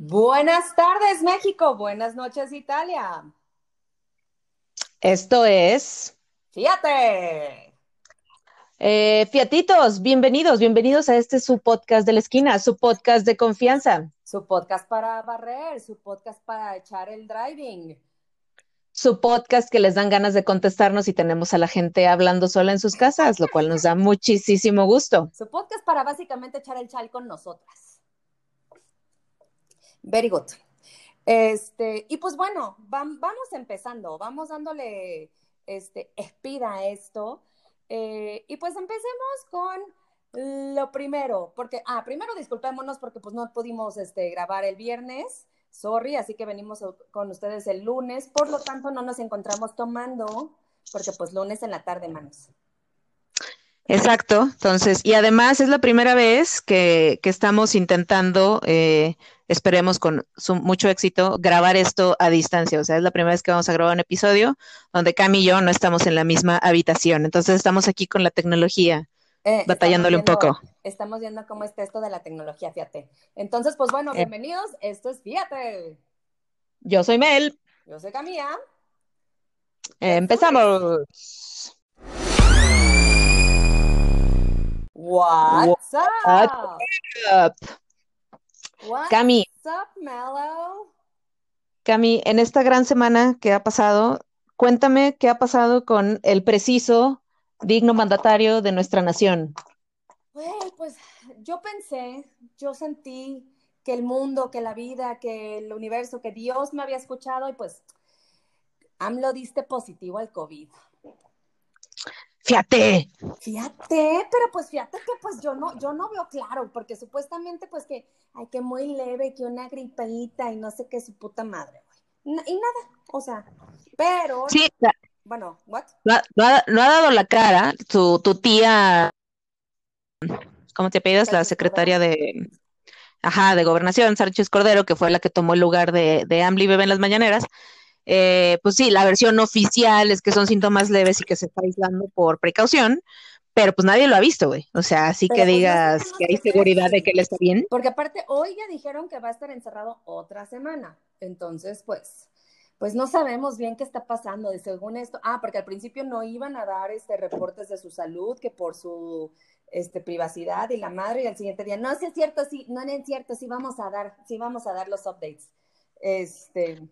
Buenas tardes, México. Buenas noches, Italia. Esto es. Fíjate. Eh, fiatitos, bienvenidos, bienvenidos a este su podcast de la esquina, su podcast de confianza. Su podcast para barrer, su podcast para echar el driving. Su podcast que les dan ganas de contestarnos y tenemos a la gente hablando sola en sus casas, lo cual nos da muchísimo gusto. Su podcast para básicamente echar el chal con nosotras. Very good. Este, y pues bueno, vamos empezando, vamos dándole este, speed a esto. Eh, y pues empecemos con lo primero, porque, ah, primero disculpémonos porque pues no pudimos este, grabar el viernes, sorry, así que venimos con ustedes el lunes, por lo tanto no nos encontramos tomando, porque pues lunes en la tarde, manos. Exacto, entonces, y además es la primera vez que, que estamos intentando eh, esperemos con mucho éxito grabar esto a distancia. O sea, es la primera vez que vamos a grabar un episodio donde Cami y yo no estamos en la misma habitación. Entonces estamos aquí con la tecnología, eh, batallándole un poco. Estamos viendo cómo está esto de la tecnología, fíjate. Entonces, pues bueno, eh. bienvenidos. Esto es Fíjate. Yo soy Mel. Yo soy Camila. empezamos. What's up? Cami. Cami, en esta gran semana que ha pasado, cuéntame qué ha pasado con el preciso, digno mandatario de nuestra nación. pues yo pensé, yo sentí que el mundo, que la vida, que el universo, que Dios me había escuchado y pues AMLO diste positivo al COVID. Fíjate. Fíjate, pero pues fíjate que pues yo no, yo no veo claro, porque supuestamente pues que, hay que muy leve, que una gripita y no sé qué su puta madre, güey. y nada, o sea, pero... Sí, bueno, ¿what? No, ha, dado la cara tu, tu tía, ¿cómo te pides? La secretaria de... Ajá, de Gobernación, Sánchez Cordero, que fue la que tomó el lugar de, de Ambly Bebé en las mañaneras, eh, pues sí, la versión oficial es que son síntomas leves y que se está aislando por precaución, pero pues nadie lo ha visto, güey. O sea, así que pues, digas que hay seguridad de que él está bien. Porque aparte, hoy ya dijeron que va a estar encerrado otra semana. Entonces, pues, pues no sabemos bien qué está pasando. De según esto, ah, porque al principio no iban a dar este reportes de su salud, que por su este, privacidad y la madre, y al siguiente día, no, si es cierto, sí, no es cierto, sí vamos a dar, sí vamos a dar los updates. Este,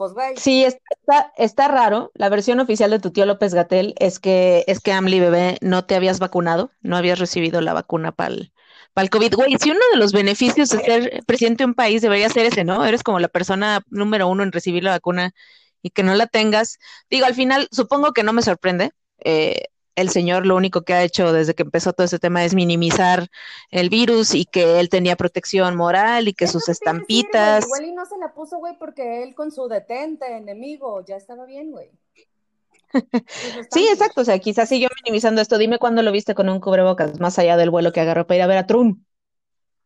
pues Sí, está, está raro. La versión oficial de tu tío López Gatel es que es que Amli bebé no te habías vacunado, no habías recibido la vacuna para el, para el COVID. Güey, si uno de los beneficios de ser presidente de un país debería ser ese, ¿no? Eres como la persona número uno en recibir la vacuna y que no la tengas. Digo, al final, supongo que no me sorprende. Eh, el señor lo único que ha hecho desde que empezó todo este tema es minimizar el virus y que él tenía protección moral y que sus estampitas. igual y no se la puso, güey, porque él con su detente enemigo ya estaba bien, güey. sí, exacto. O sea, quizás siguió minimizando esto. Dime cuándo lo viste con un cubrebocas, más allá del vuelo que agarró para ir a ver a Trump.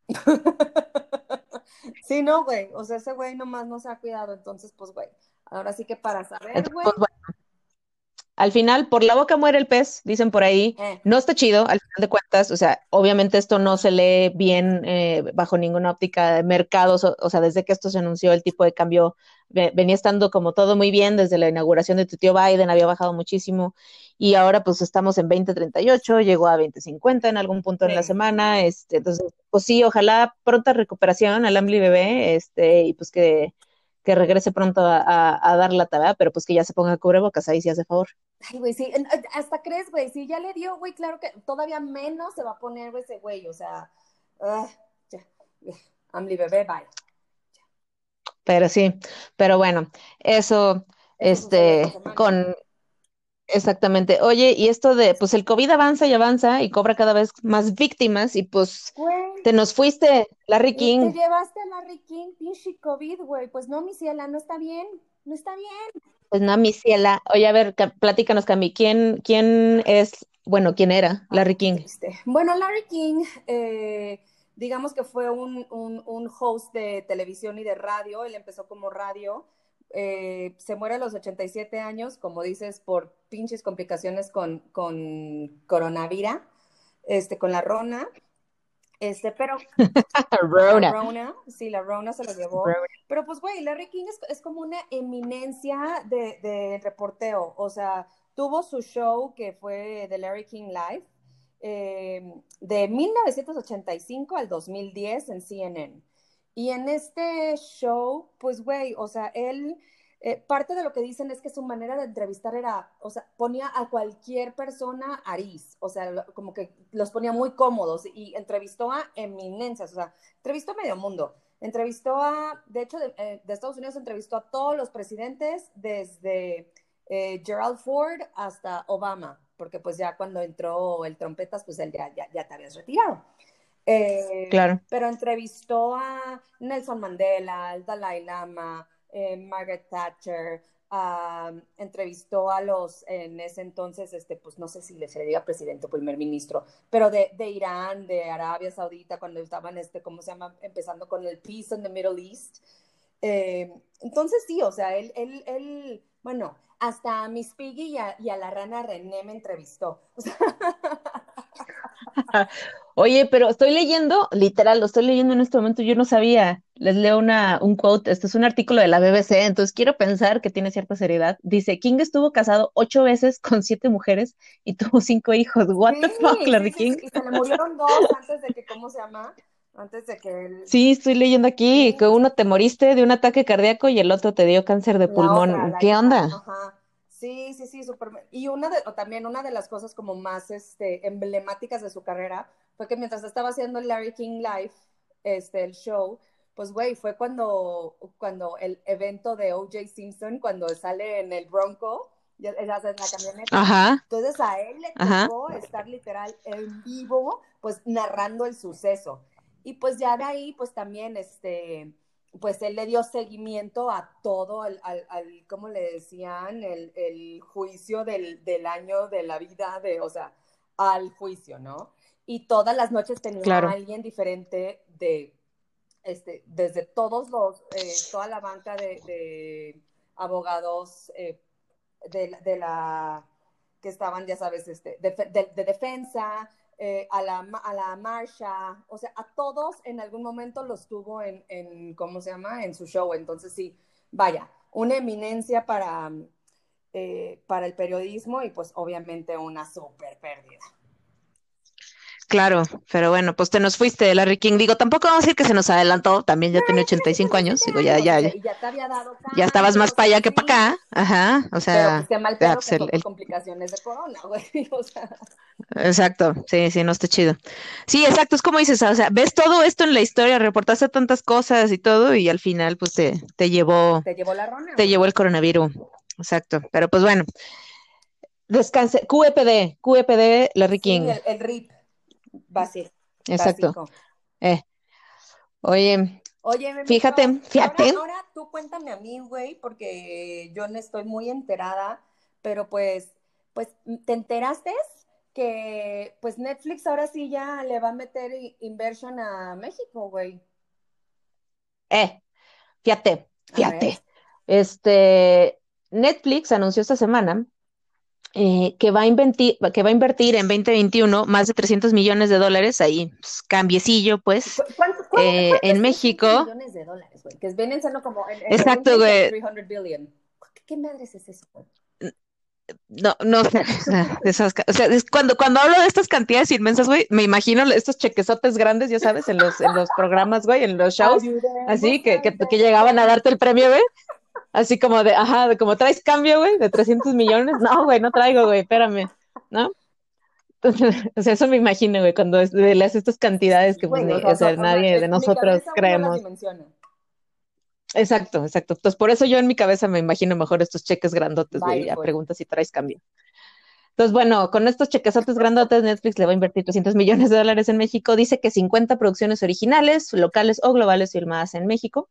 sí, no, güey. O sea, ese güey nomás no se ha cuidado. Entonces, pues, güey. Ahora sí que para saber, güey. Pues, al final, por la boca muere el pez, dicen por ahí. Eh. No está chido, al final de cuentas, o sea, obviamente esto no se lee bien eh, bajo ninguna óptica de mercados, o, sea, desde que esto se anunció, el tipo de cambio venía estando como todo muy bien, desde la inauguración de tu tío Biden había bajado muchísimo, y ahora pues estamos en 2038, llegó a 2050 en algún punto en la semana, este, entonces, pues sí, ojalá pronta recuperación al Ambly bebé, este, y pues que que regrese pronto a, dar la tarea, pero pues que ya se ponga cubrebocas, ahí sí hace favor. Ay, güey, sí, hasta crees, güey, si ya le dio, güey, claro que todavía menos se va a poner ese güey, o sea, uh, ya, Amli bebé, bye. Pero sí, pero bueno, eso, este, con, Exactamente. Oye, y esto de, pues el COVID avanza y avanza y cobra cada vez más víctimas y pues te nos fuiste, Larry King. Te llevaste a Larry King, pinche COVID, güey. Pues no, mi ciela, no está bien, no está bien. Pues no, mi ciela. Oye, a ver, platícanos, Cami, ¿quién, quién es, bueno, quién era Larry King? Bueno, Larry King, eh, digamos que fue un, un, un host de televisión y de radio. Él empezó como radio eh, se muere a los 87 años, como dices, por pinches complicaciones con, con coronavirus, este, con la rona. Este, pero. Rona. La Rona, sí, la Rona se lo llevó. Pero pues, güey, Larry King es, como una eminencia de, de, reporteo. O sea, tuvo su show que fue The Larry King Live eh, de 1985 al 2010 en CNN. Y en este show, pues, güey, o sea, él eh, parte de lo que dicen es que su manera de entrevistar era, o sea, ponía a cualquier persona Aris, o sea, como que los ponía muy cómodos y entrevistó a eminencias, o sea, entrevistó a medio mundo. Entrevistó a, de hecho, de, eh, Estados Unidos entrevistó a todos los presidentes desde eh, Gerald Ford hasta Obama, porque pues ya cuando entró el trompetas, pues él ya, ya, ya te habías retirado. Claro. Pero entrevistó a Nelson Mandela, al Dalai Lama, eh, Margaret Thatcher, entrevistó a los, en ese entonces, este, pues no sé si le sería presidente o primer ministro, pero de, de, Irán, de Arabia Saudita, cuando estaban, este, ¿cómo se llama? Empezando con el Peace in the Middle East. Eh, entonces sí, o sea, él, él, él, bueno, hasta a Miss Piggy y a, y a la rana René me entrevistó. O sea, Oye, pero estoy leyendo, literal, lo estoy leyendo en este momento, yo no sabía. Les leo una, un quote, este es un artículo de la BBC, entonces quiero pensar que tiene cierta seriedad. Dice, King estuvo casado ocho veces con siete mujeres y tuvo cinco hijos. What the fuck, Larry King? y se le murieron dos antes de que, ¿cómo se llama? Antes de que él... Sí, estoy leyendo aquí que uno te moriste de un ataque cardíaco y el otro te dio cáncer de pulmón. ¿Qué onda? Ajá. Sí, sí, sí, súper. Y una de, o también una de las cosas como más este, emblemáticas de su carrera fue que mientras estaba haciendo Larry King Live, este, el show, pues güey, fue cuando, cuando el evento de O.J. Simpson, cuando sale en el Bronco, ya, en la camioneta. Ajá. Entonces a él le tocó estar literal en vivo, pues narrando el suceso. Y pues ya de ahí, pues también, este, pues él le dio seguimiento a todo, al, al, ¿cómo le decían? El, el juicio del, del, año de la vida, de, o sea, al juicio, ¿no? Y todas las noches tenía a alguien diferente de, este, desde todos los, eh, toda la banca de, de abogados eh, de, de, la, que estaban, ya sabes, este, de, de defensa, eh, a, la, a la Marsha, o sea, a todos en algún momento los tuvo en, en, ¿cómo se llama? En su show. Entonces, sí, vaya, una eminencia para, eh, para el periodismo y pues obviamente una súper pérdida. Claro, pero bueno, pues te nos fuiste, Larry King. Digo, tampoco vamos a decir que se nos adelantó, también ya tiene 85 años. Digo, ya, ya, ya. Ya estabas más para allá que para acá. Ajá, o sea. Pero pues, mal pues, el, complicaciones de corona, güey. O sea. Exacto, sí, sí, no está chido. Sí, exacto, es como dices, o sea, ves todo esto en la historia, reportaste tantas cosas y todo, y al final, pues te, te llevó. Te llevó la rona. Te llevó el coronavirus. Exacto, pero pues bueno. Descanse. QEPD, QEPD, Larry King. el, el RIP básico. Exacto. Eh. Oye, Oye, fíjate, fíjate. Ahora, tú cuéntame a mí, güey, porque yo no estoy muy enterada, pero pues, pues, ¿te enteraste que pues Netflix ahora sí ya le va a meter inversión a México, güey? Eh, fíjate, fíjate. Este, Netflix anunció esta semana eh, que, va a invertir, que va a invertir en 2021 más de 300 millones de dólares, ahí, pues, cambiecillo, pues, eh, en México. millones de dólares, güey? Que vienen siendo como... Exacto, güey. ¿Qué madres es eso, güey? No, no, o sea, o sea es cuando, cuando hablo de estas cantidades inmensas, güey, me imagino estos chequesotes grandes, ya sabes, en los, en los programas, güey, en los shows, así, que, que, que, llegaban a darte el premio, güey, Así como de, ajá, de como traes cambio, güey, de 300 millones. No, güey, no traigo, güey, espérame, ¿no? o sea, eso me imagino, güey, cuando le haces estas cantidades que pues, o sea, nadie de nosotros creemos. Exacto, exacto. Entonces, por eso yo en mi cabeza me imagino mejor estos cheques grandotes, güey, ya pues. preguntas si traes cambio. Entonces, bueno, con estos chequesotes grandotes, Netflix le va a invertir 300 millones de dólares en México. Dice que 50 producciones originales, locales o globales filmadas en México.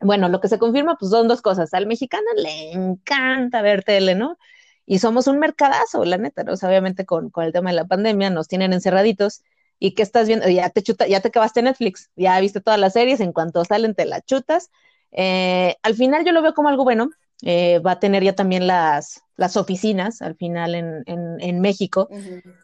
Bueno, lo que se confirma, pues son dos cosas. Al mexicano le encanta ver tele, ¿no? Y somos un mercadazo, la neta, ¿no? O sea, obviamente con, con el tema de la pandemia nos tienen encerraditos. ¿Y qué estás viendo? Ya te chuta, ya te acabaste Netflix, ya viste todas las series, en cuanto salen te la chutas. Eh, al final yo lo veo como algo bueno, eh, va a tener ya también las, las oficinas al final en, en, México.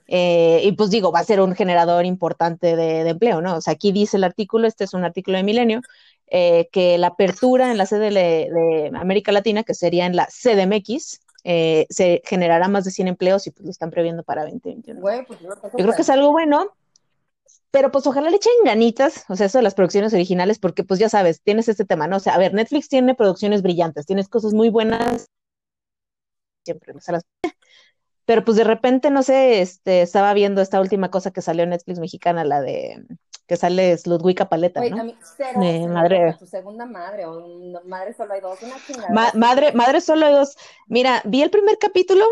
Eh, y pues digo, va a ser un generador importante de, empleo, ¿no? O sea, aquí dice el artículo, este es un artículo de Milenio, eh, que la apertura en la sede de, América Latina, que sería en la CDMX, eh, se generará más de 100 empleos y pues lo están previendo para 2021. pues yo, creo que es algo bueno, pero pues ojalá le echen ganitas, o sea, eso de las producciones originales, porque pues ya sabes, tienes este tema, ¿no? O sea, a ver, Netflix tiene producciones brillantes, tienes cosas muy buenas, siempre las pero pues de repente, no sé, este, estaba viendo esta última cosa que salió en Netflix mexicana, la de que sale Ludwika Paleta, ¿no? madre. Tu segunda madre, o madre solo hay dos, una madre, madre solo hay dos. Mira, vi el primer capítulo,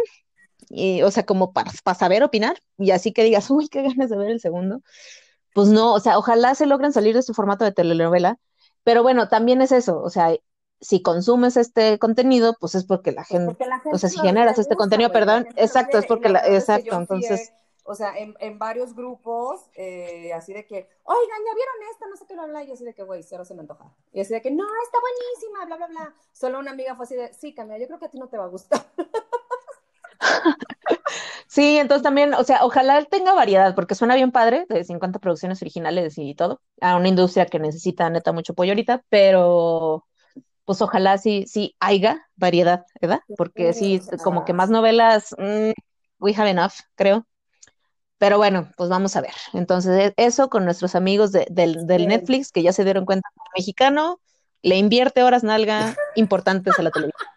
y, o sea, como para, para saber opinar, y así que digas, uy, qué ganas de ver el segundo. Pues no, o sea, ojalá se logren salir de su formato de telenovela, pero bueno, también es eso, o sea, si consumes este contenido, pues es porque la, pues gente, o sea, si generas este contenido, perdón, exacto, es porque la, exacto, entonces... o sea, en, en varios grupos, eh, así de que, oigan, ¿ya vieron esta? No sé qué lo habla, y así de que, güey, cero se me antoja. Y así de que, no, está buenísima, bla, bla, bla. Solo una amiga fue así de, sí, Camila, yo creo que a ti no te va a gustar. Sí, entonces también, o sea, ojalá tenga variedad, porque suena bien padre, de 50 producciones originales y todo, a una industria que necesita neta mucho pollo ahorita, pero pues ojalá sí, sí haya variedad, ¿verdad? Porque sí, como que más novelas, mm, we have enough, creo. Pero bueno, pues vamos a ver. Entonces, e, eso con nuestros amigos del, Netflix, que ya se dieron cuenta que el mexicano le invierte horas nalga importantes a la televisión.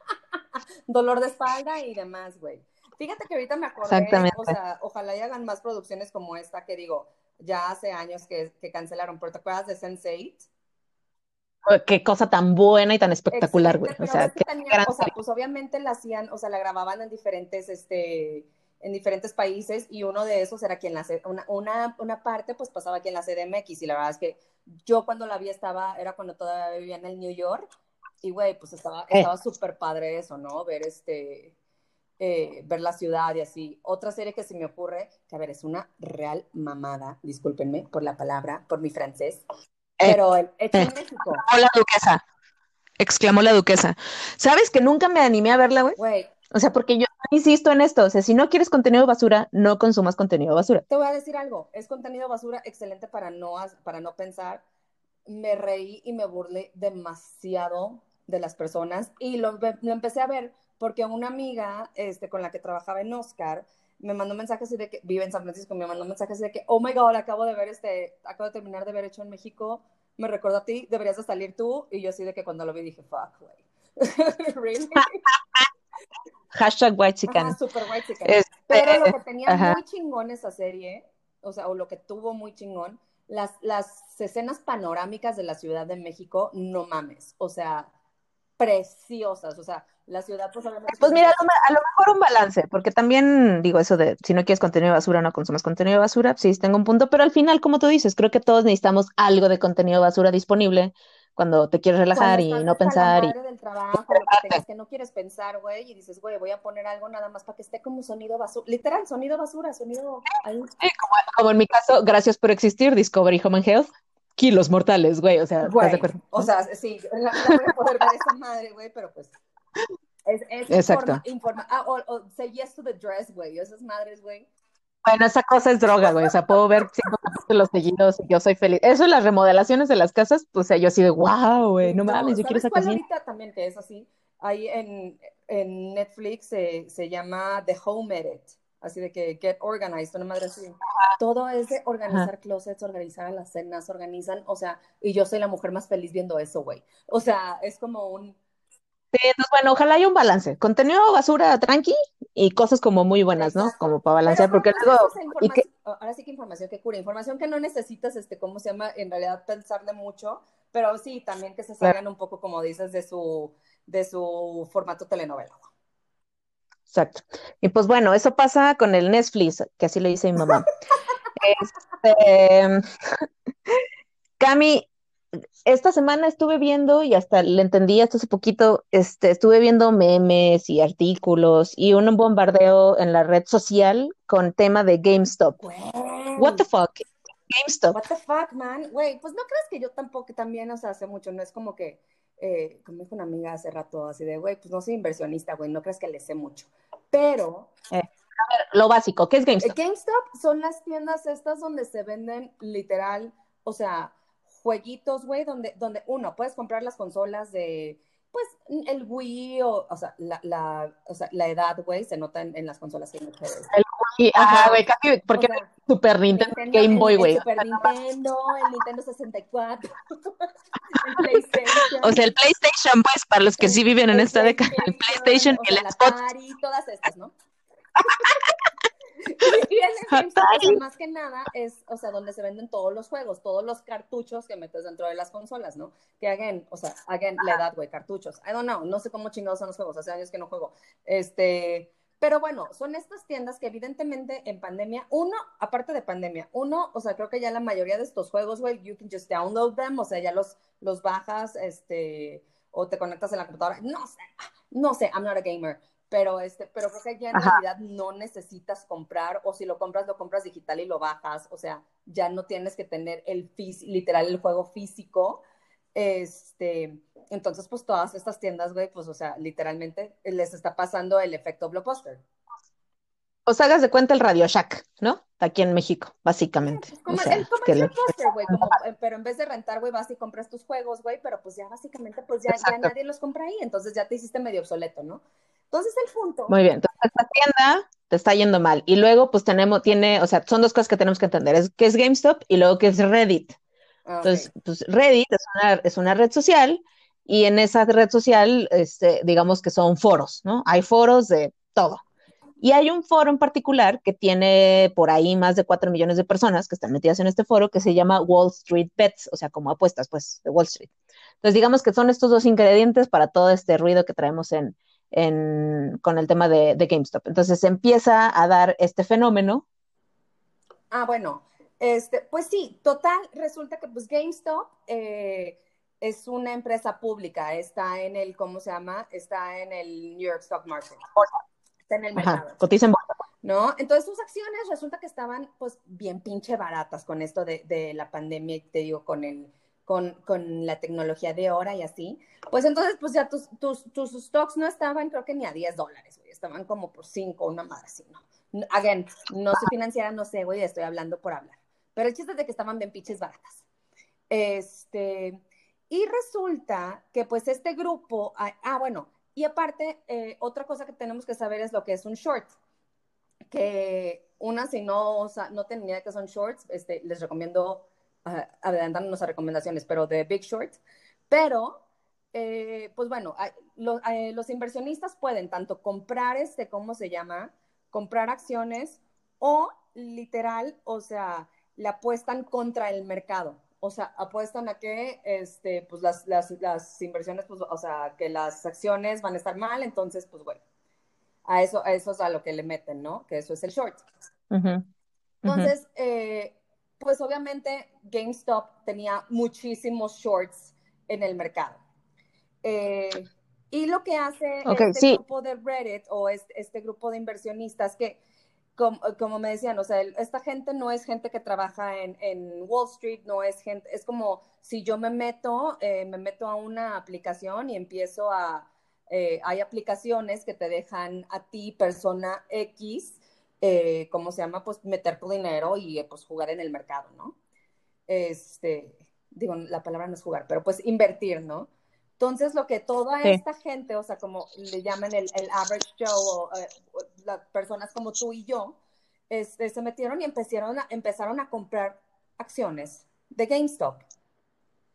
Dolor de espalda y demás, güey. Fíjate que ahorita me acordé, Exactamente. o sea, ojalá y hagan más producciones como esta, que digo, ya hace años que, que cancelaron, pero ¿te acuerdas de Sense8? qué cosa tan buena y tan espectacular, güey. O sea, o sea, pues obviamente la hacían, o sea, la grababan en diferentes, este, en diferentes países y uno de esos era aquí en la una, una, una parte pues pasaba aquí en la CDMX y la verdad es que yo cuando la vi estaba, era cuando todavía vivía en el New York y güey, pues estaba, eh. estaba súper padre eso, ¿no? Ver este, eh, ver la ciudad y así. Otra serie que se me ocurre, que a ver, es una real mamada, discúlpenme por la palabra, por mi francés, pero hecho en eh, México. Exclamó la duquesa. Exclamó la duquesa. ¿Sabes que nunca me animé a verla, güey? O sea, porque yo insisto en esto, o sea, si no quieres contenido basura, no consumas contenido basura. Te voy a decir algo, es contenido basura excelente para no, para no pensar. Me reí y me burlé demasiado de las personas y lo, lo empecé a ver porque una amiga este, con la que trabajaba en Oscar me mandó mensajes de que vive en San Francisco, me mandó mensajes de que, oh my god, acabo de ver este, acabo de terminar de ver hecho en México, me recuerdo a ti, deberías de salir tú, y yo así de que cuando lo vi dije, fuck, güey. really? Hashtag white chicken. super white chicken. Este, Pero lo que tenía muy chingón esa serie, o sea, o lo que tuvo muy chingón, las, las escenas panorámicas de la Ciudad de México, no mames, o sea, preciosas, o sea, la ciudad pues Pues mira, a lo, mejor un balance, porque también digo eso de si no quieres contenido de basura, no consumas contenido de basura, sí, tengo un punto, pero al final, como tú dices, creo que todos necesitamos algo de contenido de basura disponible cuando te quieres relajar y no pensar. Y... del trabajo, que, que no quieres pensar, güey, y dices, güey, voy a poner algo nada más para que esté como sonido basura, literal, sonido basura, sonido... Sí, como, en mi caso, gracias por existir, Discovery Home and Health, kilos mortales, güey, o sea, ¿estás de acuerdo? O sea, sí, la, voy a poder ver esa madre, güey, pero pues es, es Exacto. Informa, ah, o, o say yes to the dress, güey, esas madres, güey. Bueno, esa cosa es droga, güey. O sea, puedo ver cinco los seguidos y yo soy feliz. Eso, las remodelaciones de las casas, pues, o sea, yo así de wow, güey, no, mames, yo quiero esa ahorita también que es así? Ahí en, en Netflix se, se llama The Home Edit así de que get organized, una madre así. Todo es de organizar closets, organizar las cenas, organizan, o sea, y yo soy la mujer más feliz viendo eso, güey. O sea, es como un... Sí, entonces, bueno, ojalá haya un balance. Contenido basura tranqui y cosas como muy buenas, ¿no? Como para balancear, porque luego... Ahora sí que información que cura, información que no necesitas, este, ¿cómo se llama? En realidad pensarle mucho, pero sí, también que se salgan un poco, como dices, de su, de su formato telenovela. Exacto. Y pues bueno, eso pasa con el Netflix, que así le dice mi mamá. este, Cami, esta semana estuve viendo y hasta le entendí hasta hace poquito, este, estuve viendo memes y artículos y un bombardeo en la red social con tema de GameStop. What the fuck? GameStop. What the fuck, man? Güey, pues no crees que yo tampoco también, o sea, hace mucho, no es como que, eh, como dijo una amiga hace rato, así de, güey, pues no soy inversionista, güey, no crees que le sé mucho. Pero... Eh, a ver, lo básico, ¿qué es GameStop? GameStop son las tiendas estas donde se venden literal, o sea, jueguitos, güey, donde, donde uno, puedes comprar las consolas de pues el Wii o, o sea, la, la, o sea, la edad, güey, se nota en, en las consolas que El Wii, ajá, güey, casi, porque o sea, Super Nintendo, Nintendo Game Boy, güey. Super Nintendo, el Nintendo 64, el PlayStation. O sea, el PlayStation, pues, para los que sí viven en esta década, el PlayStation y el Xbox. Atari, todas estas, ¿no? y el GameStop, más que nada, es, o sea, donde se venden todos los juegos, todos los cartuchos que metes dentro de las consolas, ¿no? Que hagan, o sea, hagan la edad, güey, cartuchos. I don't know, no sé cómo chingados son los juegos, hace años que no juego. Este, pero bueno, son estas tiendas que evidentemente en pandemia, uno, aparte de pandemia, uno, o sea, creo que ya la mayoría de estos juegos, güey, you can just download them, o sea, ya los, los bajas, este, o te conectas en la computadora. No sé, no sé, I'm not a gamer pero este, pero creo que ya en realidad no necesitas comprar, o si lo compras, lo compras digital y lo bajas, o sea, ya no tienes que tener el literal el juego físico. Este, entonces, pues todas estas tiendas, güey, pues, o sea, literalmente les está pasando el efecto blockbuster. O sea, hagas de cuenta el Radio Shack, ¿no? Aquí en México, básicamente. Pues como o sea, el blockbuster, güey, como, pero en vez de rentar, güey, vas y compras tus juegos, güey, pero pues ya básicamente, pues ya, ya nadie los compra ahí, entonces ya te hiciste medio obsoleto, ¿no? Entonces el punto. Muy bien, entonces esta tienda te está yendo mal. Y luego, pues tenemos, tiene, o sea, son dos cosas que tenemos que entender, es que es GameStop y luego que es Reddit. Ah, Entonces, pues Reddit es una, es una red social y en esa red social, este, digamos que son foros, ¿no? Hay foros de todo. Y hay un foro en particular que tiene por ahí más de cuatro millones de personas que están metidas en este foro que se llama Wall Street Bets, o sea, como apuestas, pues, de Wall Street. Entonces, digamos que son estos dos ingredientes para todo este ruido que traemos en, en, con el tema de, de, GameStop. Entonces se empieza a dar este fenómeno. Ah, bueno, este, pues sí, total, resulta que pues GameStop eh, es una empresa pública, está en el, ¿cómo se llama? Está en el New York Stock Market. Está en el mercado. Ajá, cotiza en bolsa. ¿No? Entonces sus acciones resulta que estaban pues bien pinche baratas con esto de, de la pandemia, te digo, con el con, con, la tecnología de ahora y así, pues entonces, pues ya tus, tus, tus stocks no estaban, creo que ni a 10 dólares, güey, estaban como por 5, una madre así, ¿no? Again, no soy financiera, no sé, güey, estoy hablando por hablar. Pero el chiste es de que estaban bien pinches baratas. Este, y resulta que pues este grupo, ah, ah bueno, y aparte, eh, otra cosa que tenemos que saber es lo que es un short, que una, si no, o sea, no tenía que son shorts, este, les recomiendo uh, adelantándonos a recomendaciones, pero de Big Short. Pero, eh, pues bueno, lo, eh, los inversionistas pueden tanto comprar, este, ¿cómo se llama? Comprar acciones o literal, o sea, le apuestan contra el mercado. O sea, apuestan a que este, pues las, las, las inversiones, pues, o sea, que las acciones van a estar mal, entonces, pues bueno, a eso, a eso es a lo que le meten, ¿no? Que eso es el short. Uh -huh. Entonces, uh -huh. eh, pues obviamente GameStop tenía muchísimos shorts en el mercado. Eh, y lo que hace okay, este sí. grupo de Reddit o este, este grupo de inversionistas que, como, me decían, o sea, esta gente no es gente que trabaja en, Wall Street, no es gente, es como si yo me meto, eh, me meto a una aplicación y empiezo a, eh, hay aplicaciones que te dejan a ti, persona X, eh, ¿cómo se llama? Pues meter tu dinero y pues jugar en el mercado, ¿no? Este, digo, la palabra no es jugar, pero pues invertir, ¿no? Entonces, lo que toda sí. esta gente, o sea, como le llaman el, el average Joe, o, uh, las personas como tú y yo, este, se metieron y empezaron a, empezaron a comprar acciones de GameStop.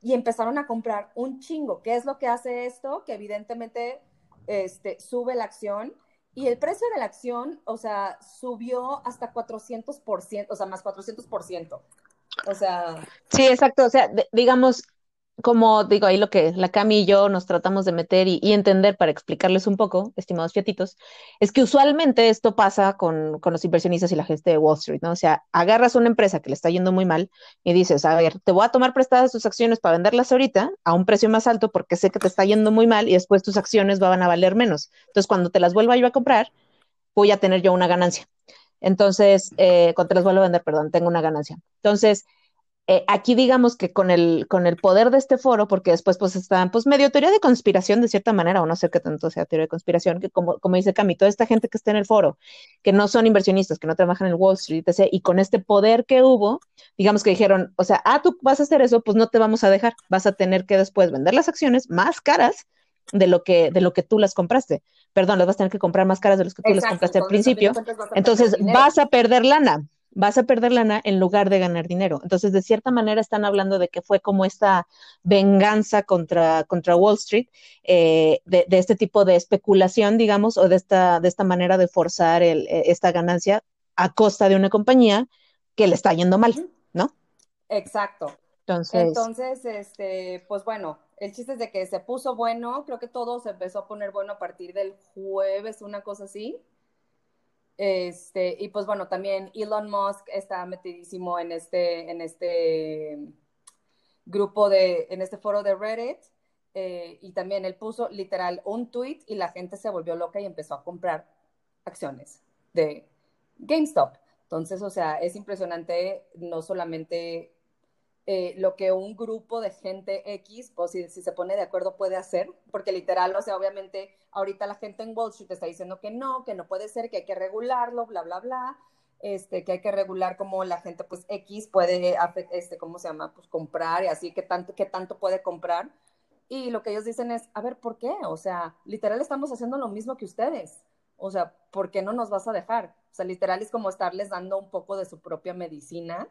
Y empezaron a comprar un chingo. ¿Qué es lo que hace esto? Que evidentemente este, sube la acción y el precio de la acción, o sea, subió hasta 400%, o sea, más 400%. O sea... Sí, exacto. O sea, digamos, como digo, ahí lo que la Cami y yo nos tratamos de meter y, entender para explicarles un poco, estimados fiatitos, es que usualmente esto pasa con, con, los inversionistas y la gente de Wall Street, ¿no? O sea, agarras una empresa que le está yendo muy mal y dices, a ver, te voy a tomar prestadas tus acciones para venderlas ahorita a un precio más alto porque sé que te está yendo muy mal y después tus acciones van a valer menos. Entonces, cuando te las vuelva yo a comprar, voy a tener yo una ganancia. Entonces, eh, cuando te las vuelvo a vender, perdón, tengo una ganancia. Entonces, eh, aquí digamos que con el, con el poder de este foro, porque después pues están pues medio teoría de conspiración de cierta manera, o no sé qué tanto sea teoría de conspiración, que como, como dice Cami, toda esta gente que está en el foro, que no son inversionistas, que no trabajan en Wall Street, etc., y con este poder que hubo, digamos que dijeron, o sea, ah, tú vas a hacer eso, pues no te vamos a dejar, vas a tener que después vender las acciones más caras de lo que, de lo que tú las compraste. Perdón, las vas a tener que comprar más caras de los que tú las compraste al principio. Entonces vas a perder lana vas a perder lana en lugar de ganar dinero. Entonces, de cierta manera, están hablando de que fue como esta venganza contra, contra Wall Street, eh, de, este tipo de especulación, digamos, o de esta, de esta manera de forzar el, eh, esta ganancia a costa de una compañía que le está yendo mal, ¿no? Exacto. Entonces, Entonces, este, pues bueno, el chiste es de que se puso bueno, creo que todo se empezó a poner bueno a partir del jueves, una cosa así. Este, y pues bueno, también Elon Musk está metidísimo en este, en este grupo de, en este foro de Reddit. Eh, y también él puso literal un tweet y la gente se volvió loca y empezó a comprar acciones de GameStop. Entonces, o sea, es impresionante no solamente eh, lo que un grupo de gente X, pues si, se pone de acuerdo, puede hacer, porque literal, o sea, obviamente ahorita la gente en Wall Street está diciendo que no, que no puede ser, que hay que regularlo, bla, bla, bla, este, que hay que regular cómo la gente, pues X puede, este, ¿cómo se llama? Pues comprar y así, que tanto, que tanto puede comprar. Y lo que ellos dicen es, a ver, ¿por qué? O sea, literal estamos haciendo lo mismo que ustedes. O sea, ¿por qué no nos vas a dejar? O sea, literal es como estarles dando un poco de su propia medicina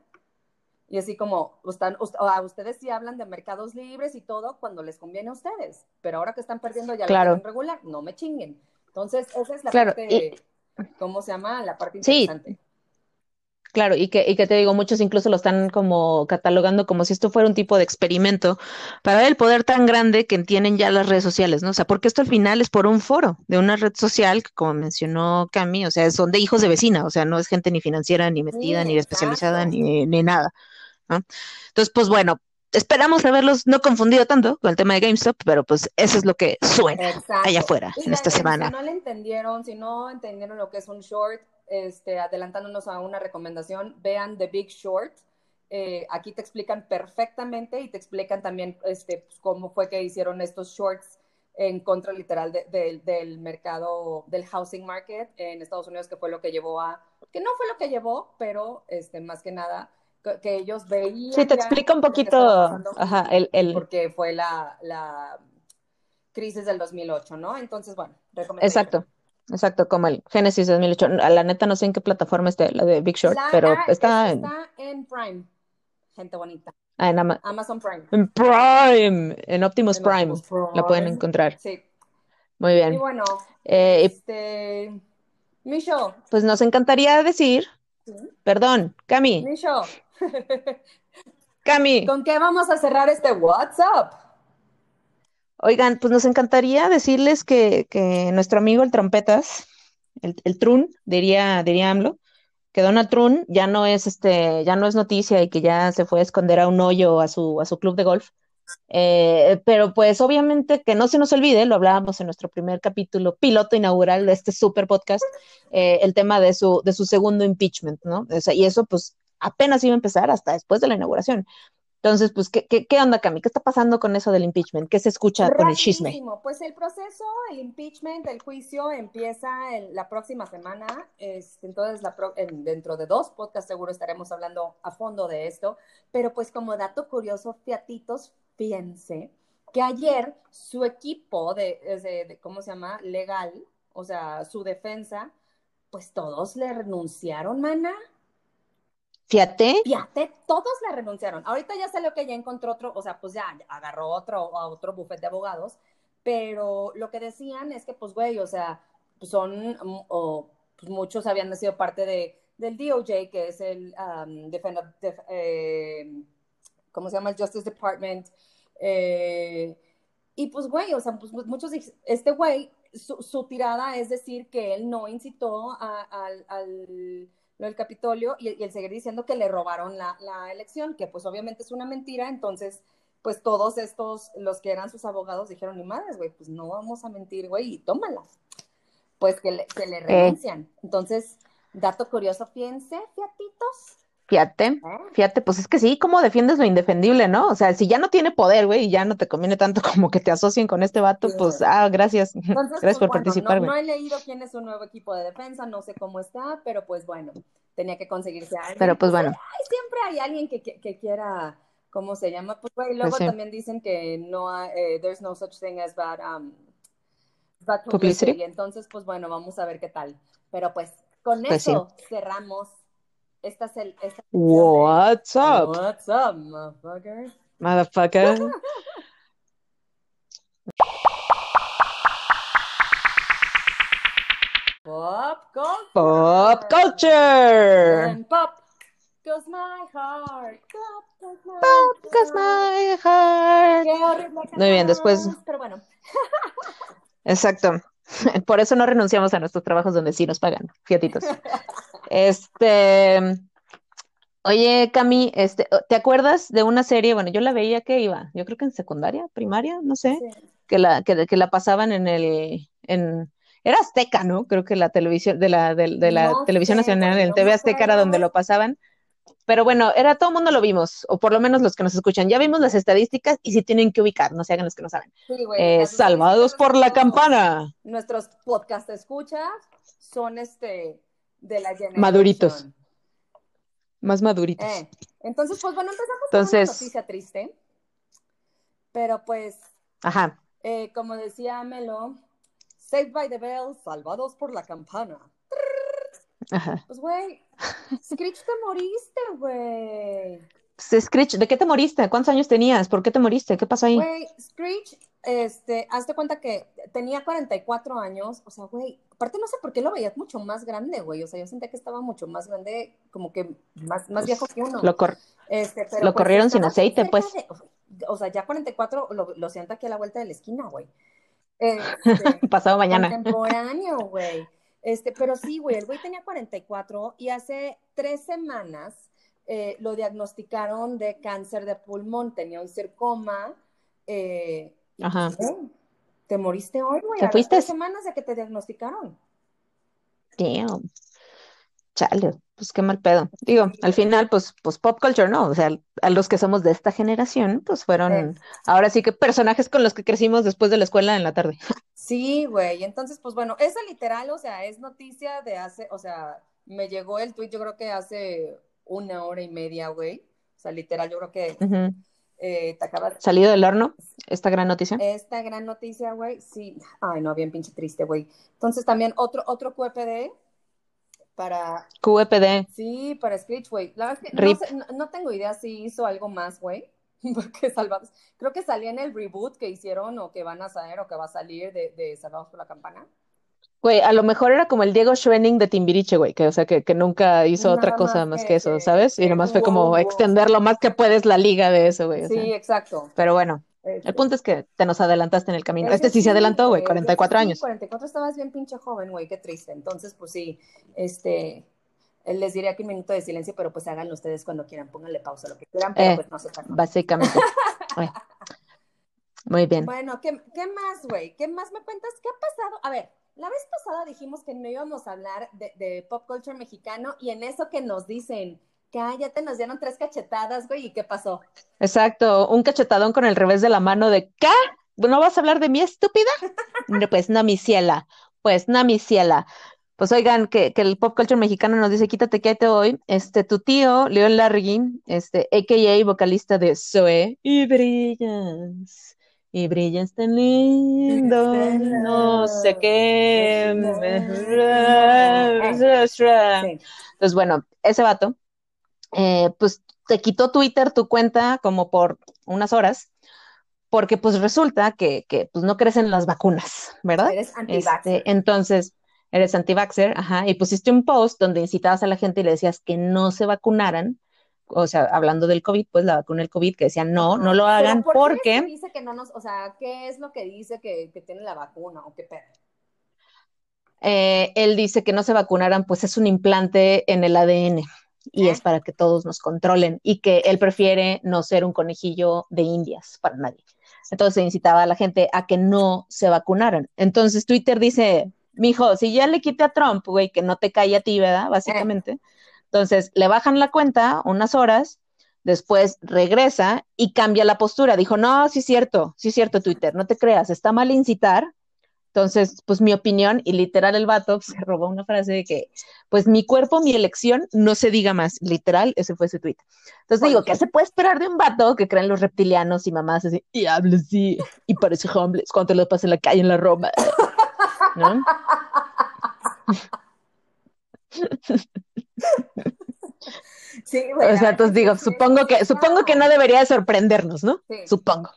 y así como, están, a ustedes sí hablan de mercados libres y todo cuando les conviene a ustedes, pero ahora que están perdiendo ya claro. lo regular, no me chinguen. Entonces, esa es la parte, ¿cómo se llama? La parte interesante. Claro, y que, y que te digo, muchos incluso lo están como catalogando como si esto fuera un tipo de experimento para ver el poder tan grande que tienen ya las redes sociales, ¿no? O sea, porque esto al final es por un foro de una red social que, como mencionó Cami, o sea, son de hijos de vecina, o sea, no es gente ni financiera, ni metida, ni especializada, ni, ni nada. Entonces, pues bueno, esperamos haberlos no confundido tanto con el tema de GameStop, pero pues eso es lo que suena allá afuera en esta semana. Si no le entendieron, si no entendieron lo que es un short, este, adelantándonos a una recomendación, vean The Big Short. Eh, aquí te explican perfectamente y te explican también este, pues, cómo fue que hicieron estos shorts en contra literal del mercado, del housing market en Estados Unidos, que fue lo que llevó a, que no fue lo que llevó, pero este, más que nada que ellos veían. Sí, te explica un poquito, ajá, el, el... Porque fue la, la crisis del 2008, ¿no? Entonces, bueno, Exacto. Exacto, como el Genesis 2008. La neta no sé en qué plataforma está la de Big Short, pero está, en... Está en Prime, gente bonita. Ah, en Amazon Prime. En Prime, en Optimus, Prime. La pueden encontrar. Sí. Muy bien. Y bueno, eh, este... Micho. Pues nos encantaría decir Perdón, Cami. Cami. ¿Con qué vamos a cerrar este WhatsApp? Oigan, pues nos encantaría decirles que, nuestro amigo el trompetas, el, el, Trun, diría, diría AMLO, que Donald Trun ya no es este, ya no es noticia y que ya se fue a esconder a un hoyo a su, a su club de golf. Eh, pero pues obviamente que no se nos olvide, lo hablábamos en nuestro primer capítulo piloto inaugural de este super podcast, eh, el tema de su, de su segundo impeachment, ¿no? O sea, y eso pues apenas iba a empezar hasta después de la inauguración. Entonces, pues, ¿qué, qué, qué onda, Cami? ¿Qué está pasando con eso del impeachment? ¿Qué se escucha con el chisme? Pues el proceso, el impeachment, el juicio empieza la próxima semana. Este, entonces, la dentro de dos podcasts seguro estaremos hablando a fondo de esto. Pero pues como dato curioso, fiatitos, fíjense que ayer su equipo de, ¿cómo se llama? Legal, o sea, su defensa, pues todos le renunciaron, mana. Fíjate. Fíjate, todos le renunciaron. Ahorita ya salió que ya encontró otro, o sea, pues ya agarró otro, a otro bufete de abogados, pero lo que decían es que, pues, güey, o sea, pues son, mm, o, pues muchos habían sido parte de, del DOJ, que es el um, eh, ¿cómo se llama? El Justice Department. Eh, y pues, güey, o sea, pues muchos, este güey, su, tirada es decir que él no incitó al lo del Capitolio y, el seguir diciendo que le robaron la, elección, que pues obviamente es una mentira, entonces pues todos estos, los que eran sus abogados dijeron, ni madres, güey, pues no vamos a mentir, güey, y tómala. Pues que le, que le renuncian. Entonces, dato curioso, fíjense, fiatitos, Fíjate, fíjate, pues es que sí, ¿cómo defiendes lo indefendible, no? O sea, si ya no tiene poder, güey, y ya no te conviene tanto como que te asocien con este vato, pues, ah, gracias. gracias pues, por participar, güey. No, he leído quién es su nuevo equipo de defensa, no sé cómo está, pero pues bueno, tenía que conseguirse a alguien. Pero pues, bueno. siempre hay alguien que, que, quiera, ¿cómo se llama? Pues, güey, luego pues también dicen que no hay, eh, there's no such thing as bad, um, bad publicity. Entonces, pues bueno, vamos a ver qué tal. Pero pues, con eso cerramos esta es el. Esta What's up? What's up, motherfucker? Motherfucker. pop culture. Pop culture. And pop goes my heart. Pop goes my, pop goes my heart. Muy bien, después. Pero bueno. Exacto. Por eso no renunciamos a nuestros trabajos donde sí nos pagan, fiatitos. Este, oye, Cami, este, ¿te acuerdas de una serie? Bueno, yo la veía que iba, yo creo que en secundaria, primaria, no sé, que la, que, que, la pasaban en el, en, era Azteca, ¿no? Creo que la televisión, de la, de, la televisión nacional, en TV Azteca era donde lo pasaban. Pero bueno, era todo el mundo lo vimos, o por lo menos los que nos escuchan. Ya vimos las estadísticas y si tienen que ubicar, no se hagan los que no saben. Eh, salvados por la campana. Nuestros podcast escuchas son este de la Maduritos. Más maduritos. Eh, entonces, pues bueno, empezamos con una noticia triste. Pero pues, Ajá. Eh, como decía Melo, Saved by the Bell, salvados por la campana. Ajá. Pues, güey, Screech, te moriste, güey. Screech, ¿de qué te moriste? ¿Cuántos años tenías? ¿Por qué te moriste? ¿Qué pasó ahí? Güey, Screech, este, hazte cuenta que tenía 44 años, o sea, güey, aparte no sé por qué lo veías mucho más grande, güey, o sea, yo sentía que estaba mucho más grande, como que más, más viejo que uno. Lo, este, pero, lo pues, corrieron sin aceite, pues. o sea, ya 44 lo, lo siento aquí a la vuelta de la esquina, güey. Este, Pasado mañana. Contemporáneo, güey. Este, pero sí, güey, el güey tenía 44 y hace tres semanas eh, lo diagnosticaron de cáncer de pulmón, tenía un sarcoma. Eh, Ajá. Te moriste hoy, güey. ¿Te fuiste? Tres semanas de que te diagnosticaron. Damn. Chale, pues qué mal pedo. Digo, al final, pues, pues pop culture, ¿no? O sea, a los que somos de esta generación, pues fueron, ahora sí que personajes con los que crecimos después de la escuela en la tarde. Sí, güey. Entonces, pues bueno, esa literal, o sea, es noticia de hace, o sea, me llegó el tweet, yo creo que hace una hora y media, güey. O sea, literal, yo creo que eh, te acaba ¿Salido del horno esta gran noticia? Esta gran noticia, güey, sí. Ay, no, bien pinche triste, güey. Entonces también otro, otro QEPD para... QEPD. Sí, para Screech, güey. La verdad es que no, tengo idea si hizo algo más, güey. Porque Salvados, creo que salía en el reboot que hicieron o que van a hacer o que va a salir de, de Salvados por la Campana. Güey, a lo mejor era como el Diego Schwenning de Timbiriche, güey, que o sea, que, que nunca hizo otra cosa más que, eso, ¿sabes? Y nomás fue como extender lo más que puedes la liga de eso, güey. Sí, exacto. Pero bueno, el este. punto es que te nos adelantaste en el camino. Este sí, se adelantó, güey, 44 años. 44 estabas bien pinche joven, güey, qué triste. Entonces, pues sí, este, les diría que un minuto de silencio, pero pues háganlo ustedes cuando quieran, pónganle pausa, lo que quieran, pero eh, pues no se Básicamente. Muy bien. Bueno, ¿qué, qué más, güey? ¿Qué más me cuentas? ¿Qué ha pasado? A ver, la vez pasada dijimos que no íbamos a hablar de, pop culture mexicano y en eso que nos dicen, cállate, nos dieron tres cachetadas, güey, ¿y qué pasó? Exacto, un cachetadón con el revés de la mano de, ¿qué? ¿No vas a hablar de mí, estúpida? pues no, mi ciela, pues no, mi ciela. Pues oigan, que, el pop culture mexicano nos dice, quítate que te voy. Este, tu tío, León Larry, este, a.k.a. vocalista de Zoe, y brillas y brillas tan lindo, no sé qué. Entonces, bueno, ese vato, eh, pues te quitó Twitter tu cuenta como por unas horas, porque pues resulta que, que pues no crecen las vacunas, ¿verdad? Eres anti este, entonces, eres anti-vaxxer, ajá, y pusiste un post donde incitabas a la gente y le decías que no se vacunaran o sea, hablando del COVID, pues la vacuna del COVID, que decían no, no lo hagan por porque... ¿qué dice que no nos, o sea, ¿qué es lo que dice que, tiene la vacuna o qué pedo? Eh, él dice que no se vacunaran, pues es un implante en el ADN y es para que todos nos controlen y que él prefiere no ser un conejillo de indias para nadie. Entonces incitaba a la gente a que no se vacunaran. Entonces Twitter dice, mijo, si ya le quité a Trump, güey, que no te cae a ti, ¿verdad? Básicamente Entonces, le bajan la cuenta unas horas, después regresa y cambia la postura. Dijo, no, sí es cierto, sí es cierto Twitter, no te creas, está mal incitar. Entonces, pues mi opinión, y literal el vato se robó una frase de que, pues mi cuerpo, mi elección, no se diga más. Literal, ese fue su tweet. Entonces digo, ¿qué se puede esperar de un vato que creen los reptilianos y mamás así, y habla así, y parece homeless cuando lo pasa en la calle en la Roma? ¿No? Sí, o sea, entonces digo, supongo que, supongo que no debería sorprendernos, ¿no? Supongo.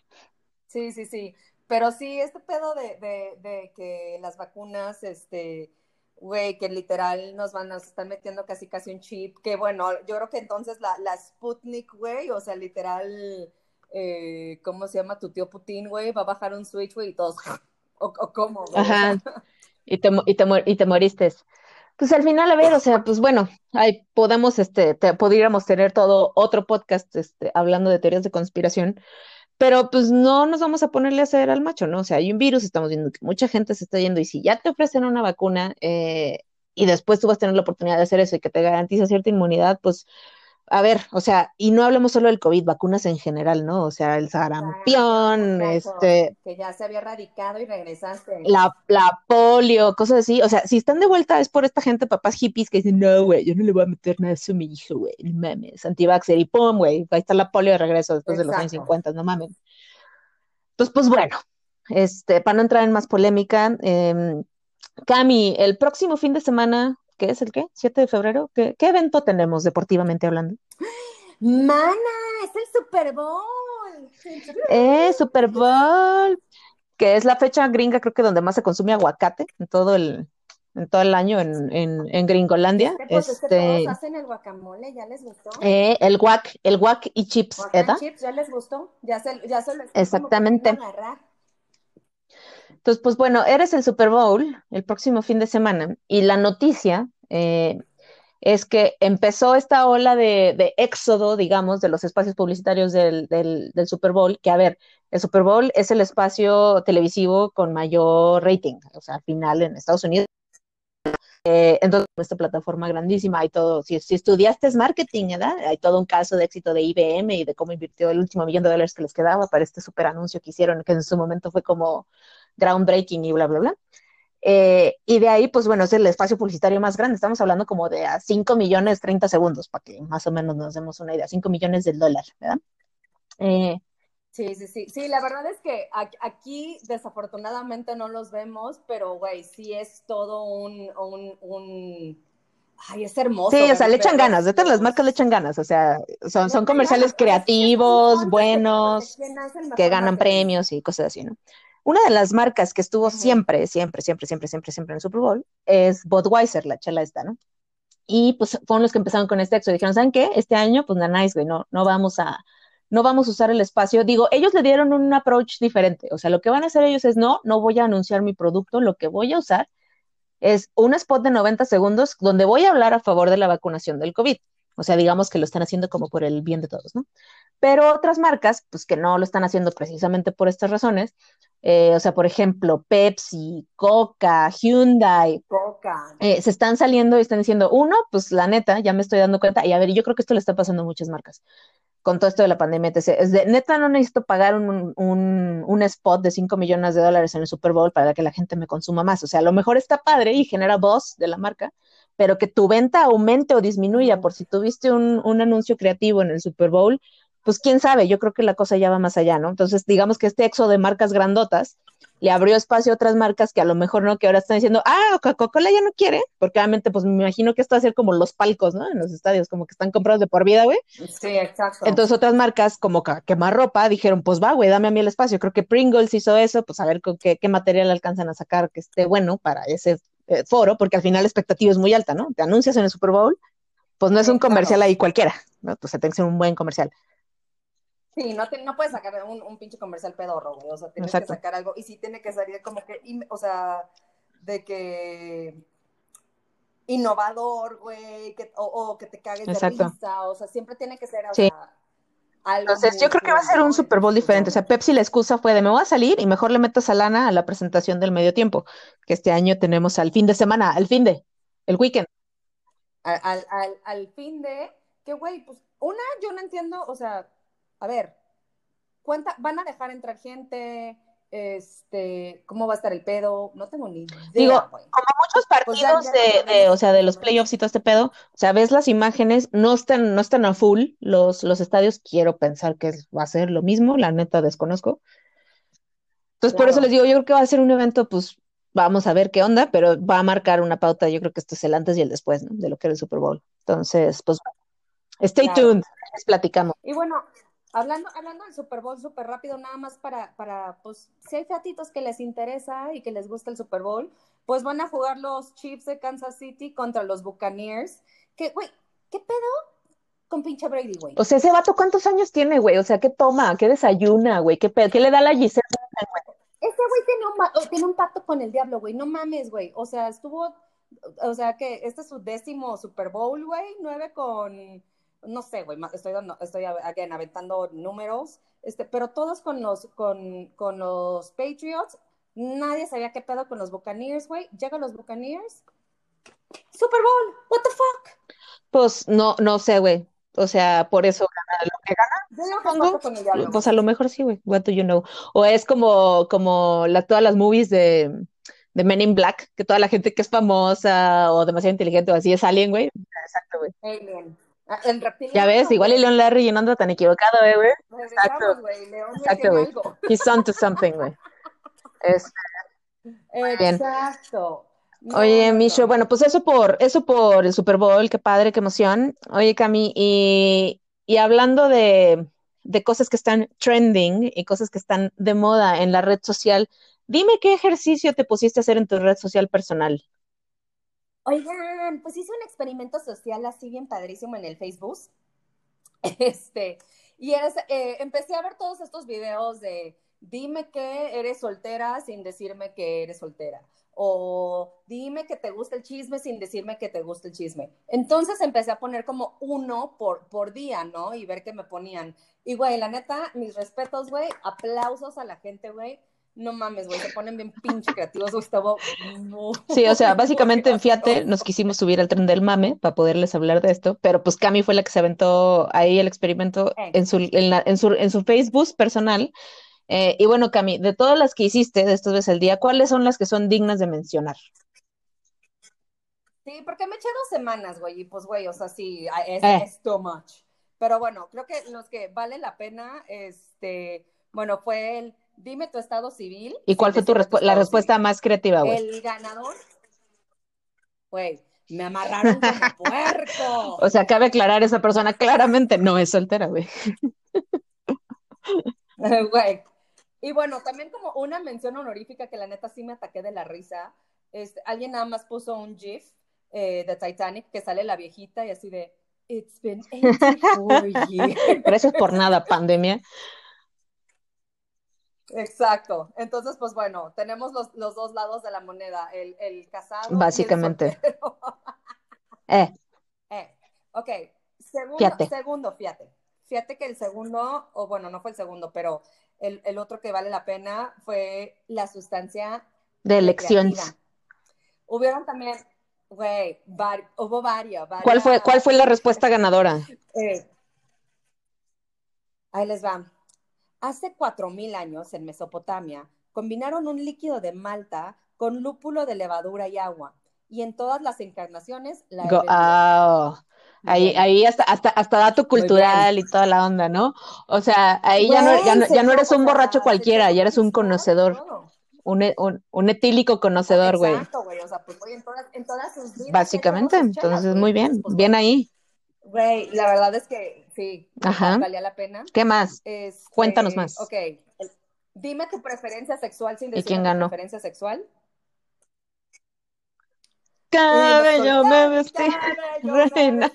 Sí, sí, sí. Pero sí, este pedo de, de, que las vacunas, este, güey, que literal nos van a estar metiendo casi casi un chip, que bueno, yo creo que entonces la, la Sputnik, güey, o sea, literal, eh, ¿cómo se llama tu tío Putin, güey? Va a bajar un switch, güey, y todos, o, cómo, Ajá, y te, y, te, y te moriste. Pues al final, a ver, o sea, pues bueno, ahí podemos, este, podríamos tener todo otro podcast, este, hablando de teorías de conspiración, pero pues no nos vamos a ponerle a hacer al macho, ¿no? O sea, hay un virus, estamos viendo que mucha gente se está yendo y si ya te ofrecen una vacuna eh, y después tú vas a tener la oportunidad de hacer eso y que te garantiza cierta inmunidad, pues a ver, o sea, y no hablemos solo del COVID, vacunas en general, ¿no? O sea, el sarampión, este... Que ya se había erradicado y regresaste. La, la polio, cosas así. O sea, si están de vuelta es por esta gente, papás hippies, que dicen, no, güey, yo no le voy a meter nada a eso a mi hijo, güey, no mames, antivaxer, y pum, güey, ahí está la polio de regreso después de los años 50, no mames. Entonces, pues bueno, este, para no entrar en más polémica, eh, Cami, el próximo fin de semana ¿qué es el qué? ¿7 de febrero? ¿Qué, evento tenemos deportivamente hablando? Mana, es el Super Bowl. Eh, Super Bowl, que es la fecha gringa, creo que donde más se consume aguacate en todo el, en todo el año en, en, Gringolandia. Pues, este, hacen el guacamole, ¿ya les gustó? Eh, el guac, el guac y chips, ¿verdad? chips, ¿ya les gustó? Ya se, ya se Exactamente. Entonces, pues bueno, eres el Super Bowl el próximo fin de semana y la noticia eh, es que empezó esta ola de, éxodo, digamos, de los espacios publicitarios del, Super Bowl, que a ver, el Super Bowl es el espacio televisivo con mayor rating, o sea, al final en Estados Unidos. Eh, entonces, esta plataforma grandísima, hay todo, si, si estudiaste marketing, ¿verdad? Hay todo un caso de éxito de IBM y de cómo invirtió el último millón de dólares que les quedaba para este super anuncio que hicieron, que en su momento fue como groundbreaking y bla, bla, bla. Eh, y de ahí, pues bueno, es el espacio publicitario más grande. Estamos hablando como de a 5 millones 30 segundos, para que más o menos nos demos una idea, 5 millones del dólar, ¿verdad? Eh, sí, sí, sí. Sí, la verdad es que aquí desafortunadamente no los vemos, pero güey, sí es todo un, un, Ay, es hermoso. Sí, o sea, le echan ganas, de todas las marcas le echan ganas, o sea, son, son comerciales creativos, buenos, que ganan premios y cosas así, ¿no? Una de las marcas que estuvo siempre, siempre, siempre, siempre, siempre, siempre en el Super Bowl es Budweiser, la chela esta, ¿no? Y pues fueron los que empezaron con este éxito. Dijeron, ¿saben qué? Este año, pues nada, nice, güey, no, no vamos a, no vamos a usar el espacio. Digo, ellos le dieron un approach diferente. O sea, lo que van a hacer ellos es, no, no voy a anunciar mi producto, lo que voy a usar es un spot de 90 segundos donde voy a hablar a favor de la vacunación del COVID. O sea, digamos que lo están haciendo como por el bien de todos, ¿no? Pero otras marcas, pues que no lo están haciendo precisamente por estas razones, eh, o sea, por ejemplo, Pepsi, Coca, Hyundai, Coca. Eh, se están saliendo y están diciendo, uno, pues la neta, ya me estoy dando cuenta, y a ver, yo creo que esto le está pasando a muchas marcas con todo esto de la pandemia, Es de, neta, no necesito pagar un, un, un, spot de 5 millones de dólares en el Super Bowl para que la gente me consuma más. O sea, a lo mejor está padre y genera voz de la marca, pero que tu venta aumente o disminuya por si tuviste un, un anuncio creativo en el Super Bowl, pues quién sabe, yo creo que la cosa ya va más allá, ¿no? Entonces, digamos que este exo de marcas grandotas le abrió espacio a otras marcas que a lo mejor no, que ahora están diciendo, ah, Coca-Cola ya no quiere, porque obviamente, pues me imagino que esto va a ser como los palcos, ¿no? En los estadios, como que están comprados de por vida, güey. Sí, exacto. Entonces, otras marcas, como quemar ropa, dijeron, pues va, güey, dame a mí el espacio. Creo que Pringles hizo eso, pues a ver con qué, qué material alcanzan a sacar que esté bueno para ese eh, foro, porque al final la expectativa es muy alta, ¿no? Te anuncias en el Super Bowl, pues no es un comercial ahí cualquiera, ¿no? Pues tiene que ser un buen comercial. Sí, no, no puedes sacar un, un, pinche comercial pedorro, güey. O sea, tienes que sacar algo. Y sí tiene que salir como que, o sea, de que innovador, güey, o, que te cagues de risa. O sea, siempre tiene que ser, o sea, algo Entonces, yo creo que va a ser un Super Bowl diferente. O sea, Pepsi la excusa fue de me voy a salir y mejor le meto a lana a la presentación del medio tiempo, que este año tenemos al fin de semana, al fin de, el weekend. al, al, al fin de que, güey, pues, una, yo no entiendo, o sea, a ver, cuenta, van a dejar entrar gente, este, cómo va a estar el pedo, no tengo ni idea. Digo, como muchos partidos de, o sea, de los playoffs y todo este pedo, o sea, ves las imágenes, no están, no están a full los, los estadios, quiero pensar que va a ser lo mismo, la neta desconozco. Entonces, por eso les digo, yo creo que va a ser un evento, pues, vamos a ver qué onda, pero va a marcar una pauta, yo creo que esto es el antes y el después, ¿no? De lo que era el Super Bowl. Entonces, pues, stay tuned, les platicamos. Y bueno, Hablando, hablando del Super Bowl súper rápido, nada más para, para, pues, si hay fatitos que les interesa y que les gusta el Super Bowl, pues van a jugar los Chiefs de Kansas City contra los Buccaneers. Que, güey, ¿qué pedo con pinche Brady, güey? O sea, ese vato, ¿cuántos años tiene, güey? O sea, ¿qué toma? ¿Qué desayuna, güey? ¿Qué, pedo? ¿Qué le da la Gisela, Ese güey tiene un, tiene un pacto con el diablo, güey. No mames, güey. O sea, estuvo, o sea, que este es su décimo Super Bowl, güey. Nueve con no sé, güey, estoy, estoy again, aventando números, este, pero todos con los, con, con los Patriots, nadie sabía qué pedo con los Buccaneers, güey, llegan los Buccaneers, Super Bowl, what the fuck? Pues no, no sé, güey, o sea, por eso gana lo que gana. pues a lo mejor sí, güey. What do you know? O es como, como la, todas las movies de, de Men in Black, que toda la gente que es famosa o demasiado inteligente o así es Alien, güey. Exacto, güey. Alien. Ah, ya ves, igual y Leon Larry y no anda tan equivocado, ¿eh, güey. Exacto. Exacto, güey. He's on to something, güey. Exacto. Oye, Micho, bueno, pues eso por, eso por el Super Bowl, qué padre, qué emoción. Oye, Cami, y, y hablando de, de cosas que están trending y cosas que están de moda en la red social, dime qué ejercicio te pusiste a hacer en tu red social personal. Oigan, pues hice un experimento social así bien padrísimo en el Facebook. Este, y eh, empecé a ver todos estos videos de dime que eres soltera sin decirme que eres soltera. O dime que te gusta el chisme sin decirme que te gusta el chisme. Entonces empecé a poner como uno por, por día, ¿no? Y ver qué me ponían. Y, güey, la neta, mis respetos, güey. Aplausos a la gente, güey no mames, güey, se ponen bien pinche creativos, Gustavo. Sí, o sea, básicamente en Fiate nos quisimos subir al tren del mame para poderles hablar de esto, pero pues Cami fue la que se aventó ahí el experimento en su, en, su, en su Facebook personal. Eh, y bueno, Cami, de todas las que hiciste de estos veces el día, ¿cuáles son las que son dignas de mencionar? Sí, porque me eché dos semanas, güey, y pues, güey, o sea, sí, es, eh. es too much. Pero bueno, creo que los que vale la pena, este, bueno, fue el Dime tu estado civil. ¿Y cuál fue tu, la respuesta más creativa, güey? El ganador, güey, me amarraron como puerco. O sea, cabe aclarar, esa persona claramente no es soltera, güey. Güey. Y bueno, también como una mención honorífica que la neta sí me ataqué de la risa. Este, alguien nada más puso un GIF eh, de Titanic que sale la viejita y así de It's been 84 years. Gracias por nada, pandemia. Exacto. Entonces, pues bueno, tenemos los, dos lados de la moneda, el, el casado. Básicamente. eh. Eh. Ok. Segundo, segundo, fíjate. Fíjate que el segundo, o bueno, no fue el segundo, pero el, otro que vale la pena fue la sustancia de elecciones. Hubieron también, güey, hubo varios. ¿Cuál, fue, ¿Cuál fue la respuesta ganadora? Eh, ahí les va. Hace 4.000 años, en Mesopotamia, combinaron un líquido de malta con lúpulo de levadura y agua. Y en todas las encarnaciones la oh. Ahí, ahí hasta, hasta, hasta dato cultural y toda la onda, ¿no? O sea, ahí ya, no, ya, no, eres un borracho cualquiera, ya eres un conocedor. Un, un, un, etílico conocedor, güey. Exacto, güey. O sea, pues, en todas, en todas sus vidas. Básicamente, entonces, muy bien. Pues, bien ahí. Güey, la verdad es que sí, Ajá. valía la pena. ¿Qué más? Este, Cuéntanos más. Ok, dime tu preferencia sexual sin decir ¿Y quién ganó? preferencia sexual. Cabello me vestí, reina.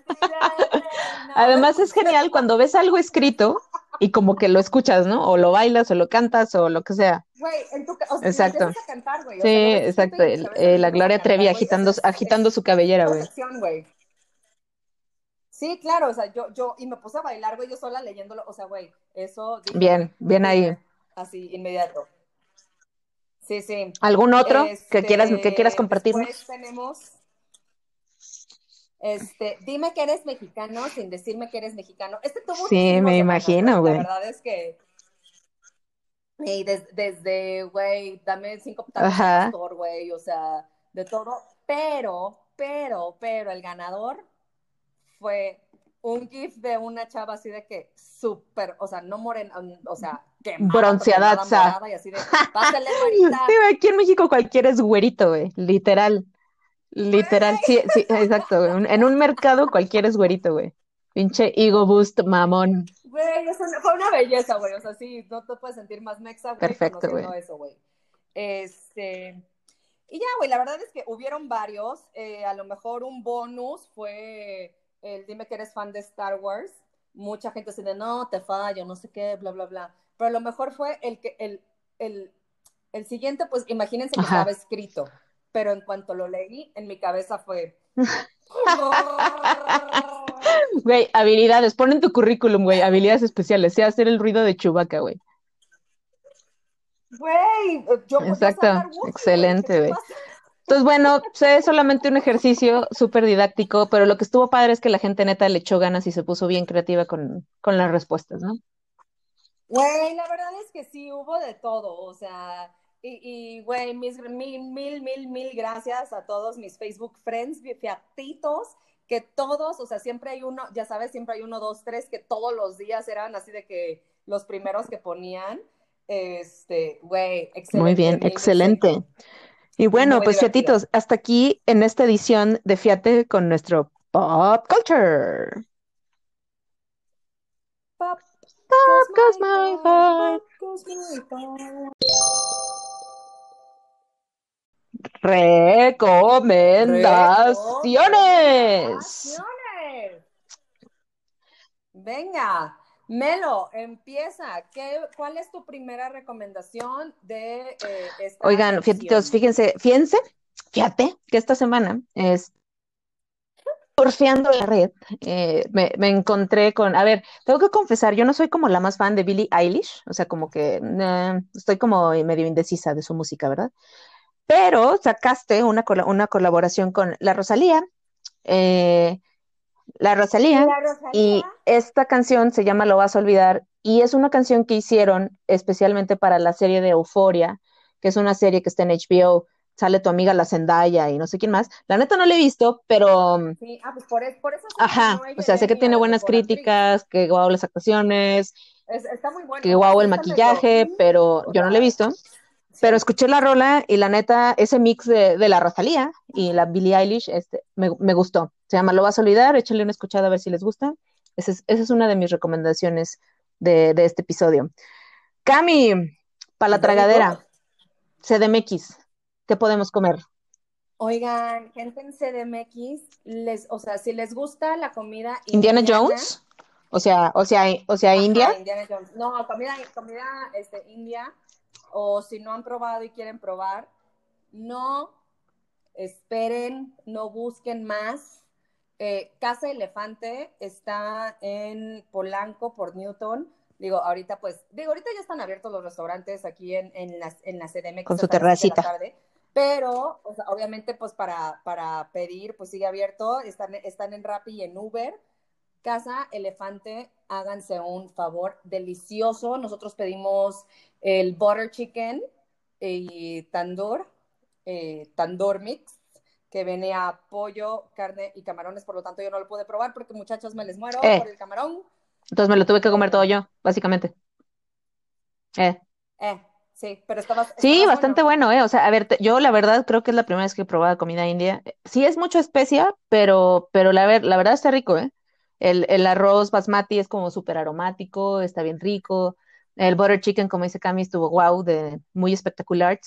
Además es genial cuando ves algo escrito y como que lo escuchas, ¿no? O lo bailas, o lo cantas, o lo que sea. Güey, en tu o sea, Exacto. A cantar, güey. sí, exacto. Eh, la Gloria Trevi agitando, agitando su cabellera, güey. Sí, claro, o sea, yo, yo, y me puse a bailar, güey, yo sola leyéndolo, o sea, güey, eso. bien, bien ahí. Así, inmediato. Sí, sí. ¿Algún otro que quieras, que quieras este, compartirnos? Después tenemos. Este, dime que eres mexicano sin decirme que eres mexicano. Este tuvo Sí, me imagino, güey. La verdad es que y desde, güey, dame cinco güey, o sea, de todo. Pero, pero, pero el ganador fue un gif de una chava así de que súper, o sea, no morena, o sea, bronceada, y así de, pásale, Sí, aquí en México cualquiera es güerito, güey, literal. Literal, sí, sí, exacto, güey. En un mercado cualquiera es güerito, güey. Pinche ego boost mamón. Güey, fue una belleza, güey. O sea, sí, no te puedes sentir más mexa, güey, Perfecto, güey. eso, güey. Este. Y ya, güey, la verdad es que hubieron varios. Eh, a lo mejor un bonus fue el dime que eres fan de Star Wars. Mucha gente se dice, no, te fallo, no sé qué, bla, bla, bla. Pero lo mejor fue el que, el, el, el siguiente, pues imagínense que estaba escrito. Pero en cuanto lo leí, en mi cabeza fue. Güey, habilidades, pon en tu currículum, güey, habilidades especiales, sea hacer el ruido de Chubaca, güey. Güey, yo Exacto, excelente, güey. Entonces, bueno, fue solamente un ejercicio súper didáctico, pero lo que estuvo padre es que la gente neta le echó ganas y se puso bien creativa con, con las respuestas, ¿no? Güey, la verdad es que sí, hubo de todo, o sea, y, güey, mis mil, mil, mil, mil gracias a todos mis Facebook friends, fiatitos, que todos, o sea, siempre hay uno, ya sabes, siempre hay uno, dos, tres, que todos los días eran así de que los primeros que ponían. Este, güey, excelente. Muy bien, excelente. Y bueno, pues fiatitos, hasta aquí en esta edición de Fiate con nuestro Pop Culture. Pop, goes my heart. Recomendaciones. Venga, Melo, empieza. ¿Qué, ¿Cuál es tu primera recomendación de eh, esta Oigan, fíjense, fíjense, fíjate que esta semana es surfeando la red, eh, me, encontré con, a ver, tengo que confesar, yo no soy como la más fan de Billie Eilish, o sea, como que estoy como medio indecisa de su música, ¿verdad? pero sacaste una, una colaboración con La Rosalía, eh, La Rosalía, y esta canción se llama Lo vas a olvidar, y es una canción que hicieron especialmente para la serie de Euforia, que es una serie que está en HBO, sale tu amiga la Zendaya y no sé quién más. La neta no la he visto, pero... Sí, ah, pues por, eso... Ajá, o sea, sé que tiene buenas críticas, que guau las actuaciones, está muy bueno. que guau el maquillaje, pero yo no la he visto. Pero escuché la rola y la neta, ese mix de, la Rosalía y la Billie Eilish este, me, gustó. Se llama Lo vas a olvidar, échale una escuchada a ver si les gusta. Esa es, una de mis recomendaciones de, este episodio. Cami, para la tragadera, CDMX, ¿qué podemos comer? Oigan, gente en CDMX, les, o sea, si les gusta la comida Indiana, Jones, o sea, o sea, o sea, India. No, comida, comida este, india o si no han probado y quieren probar, no esperen, no busquen más. Eh, Casa Elefante está en Polanco por Newton. Digo, ahorita pues, digo, ahorita ya están abiertos los restaurantes aquí en, en, la, en la CDMX. Con su terracita. pero, obviamente, pues para, para pedir, pues sigue abierto. Están, están en Rappi y en Uber. Casa Elefante, háganse un favor delicioso. Nosotros pedimos el butter chicken y tandoor, eh, tandoor mix, que viene a pollo, carne y camarones, por lo tanto yo no lo pude probar porque muchachos me les muero eh. por el camarón. Entonces me lo tuve que comer todo yo, básicamente. Eh. Eh, sí, pero estaba... Sí, bastante bueno. eh. O sea, a ver, yo la verdad creo que es la primera vez que he probado comida india. Sí es mucho especia, pero, pero la, la verdad está rico, ¿eh? El, el arroz basmati es como súper aromático, está bien rico. El butter chicken, como dice Cami, estuvo wow, de muy espectacular.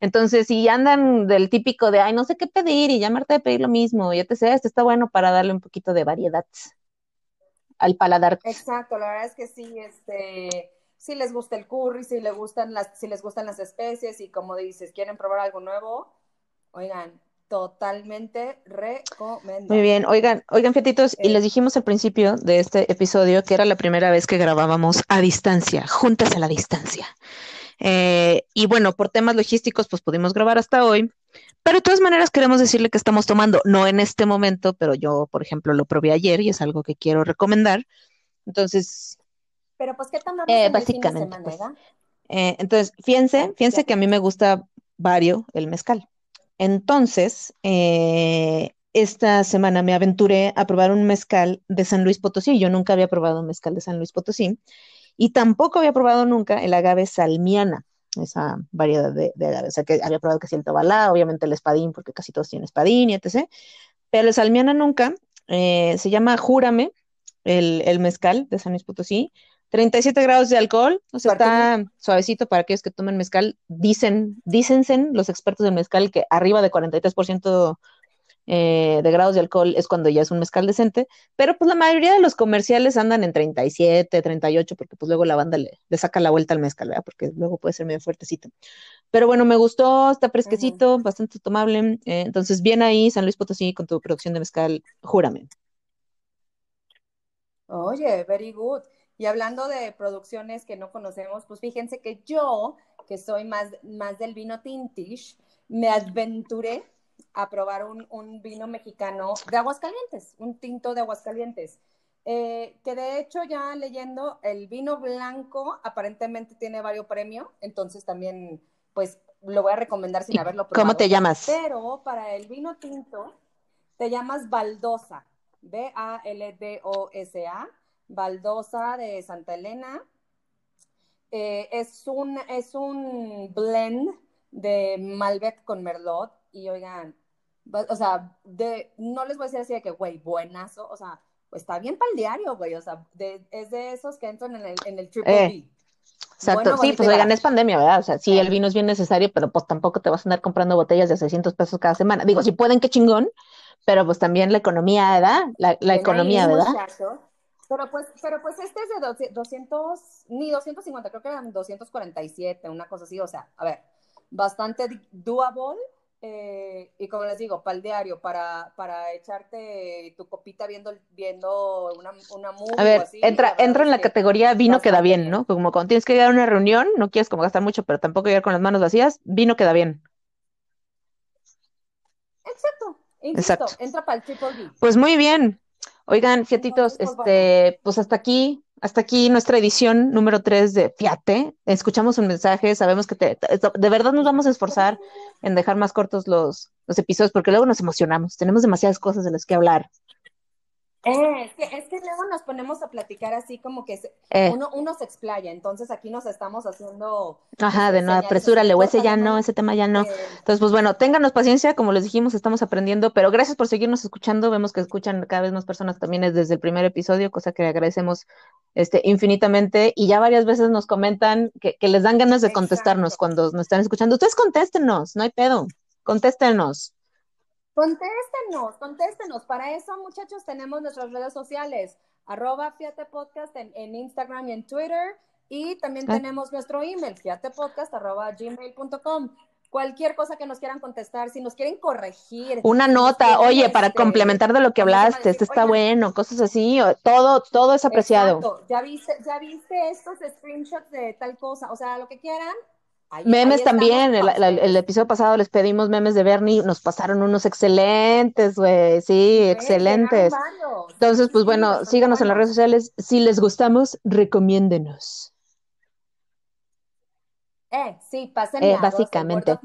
Entonces, si andan del típico de, ay, no sé qué pedir y llamarte de pedir lo mismo, y te sé, este está bueno para darle un poquito de variedad al paladar. Exacto, la verdad es que sí, este, si les gusta el curry, si les gustan las, si les gustan las especies y como dices, quieren probar algo nuevo, oigan, Totalmente recomendable. Muy bien, oigan, oigan, fiatitos, y les eh. dijimos al principio de este episodio que era la primera vez que grabábamos a distancia, juntas a la distancia. Eh, y bueno, por temas logísticos, pues pudimos grabar hasta hoy. Pero de todas maneras queremos decirle que estamos tomando, no en este momento, pero yo, por ejemplo, lo probé ayer y es algo que quiero recomendar. Entonces... Pero pues, ¿qué tomamos eh, básicamente, pues, eh, entonces, fíjense, fíjense que a mí me gusta vario el mezcal. Entonces, eh, esta semana me aventuré a probar un mezcal de San Luis Potosí. Yo nunca había probado un mezcal de San Luis Potosí y tampoco había probado nunca el agave salmiana, esa variedad de, agave. O sea, que había probado que el tobalá, obviamente el espadín, porque casi todos tienen espadín y etc. Pero el salmiana nunca. Eh, se llama Júrame, el, el mezcal de San Luis Potosí. 37 grados de alcohol, o sea, está suavecito para aquellos que tomen mezcal. Dicen, dícense los expertos del mezcal que arriba de 43% eh, de grados de alcohol es cuando ya es un mezcal decente, pero pues la mayoría de los comerciales andan en 37, 38, porque pues luego la banda le, saca la vuelta al mezcal, ¿verdad? Porque luego puede ser medio fuertecito. Pero bueno, me gustó, está fresquecito, bastante tomable. Eh, entonces, bien ahí, San Luis Potosí, con tu producción de mezcal, júrame. Oye, very good. Y hablando de producciones que no conocemos, pues fíjense que yo, que soy más, más del vino tintish, me aventuré a probar un, vino mexicano de Aguascalientes, un tinto de Aguascalientes. Eh, que de hecho ya leyendo, el vino blanco aparentemente tiene varios premios, entonces también pues lo voy a recomendar sin haberlo probado. ¿Cómo te llamas? Pero para el vino tinto te llamas Baldosa, B-A-L-D-O-S-A, Baldosa de Santa Elena. Eh, es, un, es un blend de Malbec con Merlot y oigan, o sea, de, no les voy a decir así de que, güey, buenazo, o sea, pues está bien para el diario, güey, o sea, es de esos que entran en el, en el triple eh, Exacto, sí, pues oigan, es pandemia, ¿verdad? O sea, sí, el vino es bien necesario, pero pues tampoco te vas a andar comprando botellas de 600 pesos cada semana. Digo, si pueden, qué chingón, pero pues también la economía, ¿verdad? La, la economía, ¿verdad? Pero pues, pero pues este es de 200, ni 250, creo que eran 247, una cosa así, o sea, a ver, bastante doable eh, y como les digo, para el diario, para, para echarte tu copita viendo, viendo una, una movie A ver, entra, entra en la categoría vino queda bien, ¿no? Como cuando tienes que ir a una reunión, no quieres como gastar mucho, pero tampoco llegar con las manos vacías, vino queda bien. Exacto, Exacto. entra para el triple B. Pues muy bien. Oigan, fiatitos, este, pues hasta aquí hasta aquí nuestra edición número 3 de Fiate. Escuchamos un mensaje, sabemos que te, de verdad nos vamos a esforzar en dejar más cortos los, los episodios porque luego nos emocionamos, tenemos demasiadas cosas de las que hablar. Eh, es, que, es, que, luego nos ponemos a platicar así como que eh. uno, uno, se explaya, entonces aquí nos estamos haciendo... Ajá, de no, apresúrale, o ese ya no, ese tema ya no. Entonces, pues bueno, ténganos paciencia, como les dijimos, estamos aprendiendo, pero gracias por seguirnos escuchando, vemos que escuchan cada vez más personas también desde el primer episodio, cosa que agradecemos este, infinitamente, y ya varias veces nos comentan que, les dan ganas de contestarnos cuando nos están escuchando. Ustedes contéstenos, no hay pedo, contéstenos. Contéstenos, contéstenos. Para eso, muchachos, tenemos nuestras redes sociales, arroba Fiate Podcast en, Instagram y en Twitter. Y también ah. tenemos nuestro email, fiatepodcast arroba gmail.com. Cualquier cosa que nos quieran contestar, si nos quieren corregir. Una nota, oye, para este, complementar de lo que hablaste, este está bueno, cosas así, todo, todo es apreciado. Ya viste, ya viste estos screenshots de tal cosa, o sea, lo que quieran, memes también, el, episodio pasado les pedimos memes de Bernie, nos pasaron unos excelentes, güey, sí, excelentes. Entonces, pues bueno, síganos en las redes sociales. Si les gustamos, recomiéndenos. Eh, sí, pasen eh, básicamente.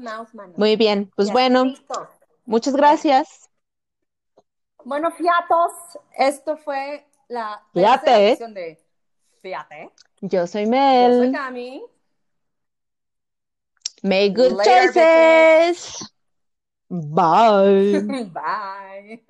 Muy bien, pues bueno, muchas gracias. Bueno, fiatos, esto fue la Fiate. de Fiate. Yo soy Mel. Yo soy Cami. Make good choices. Bye. Bye.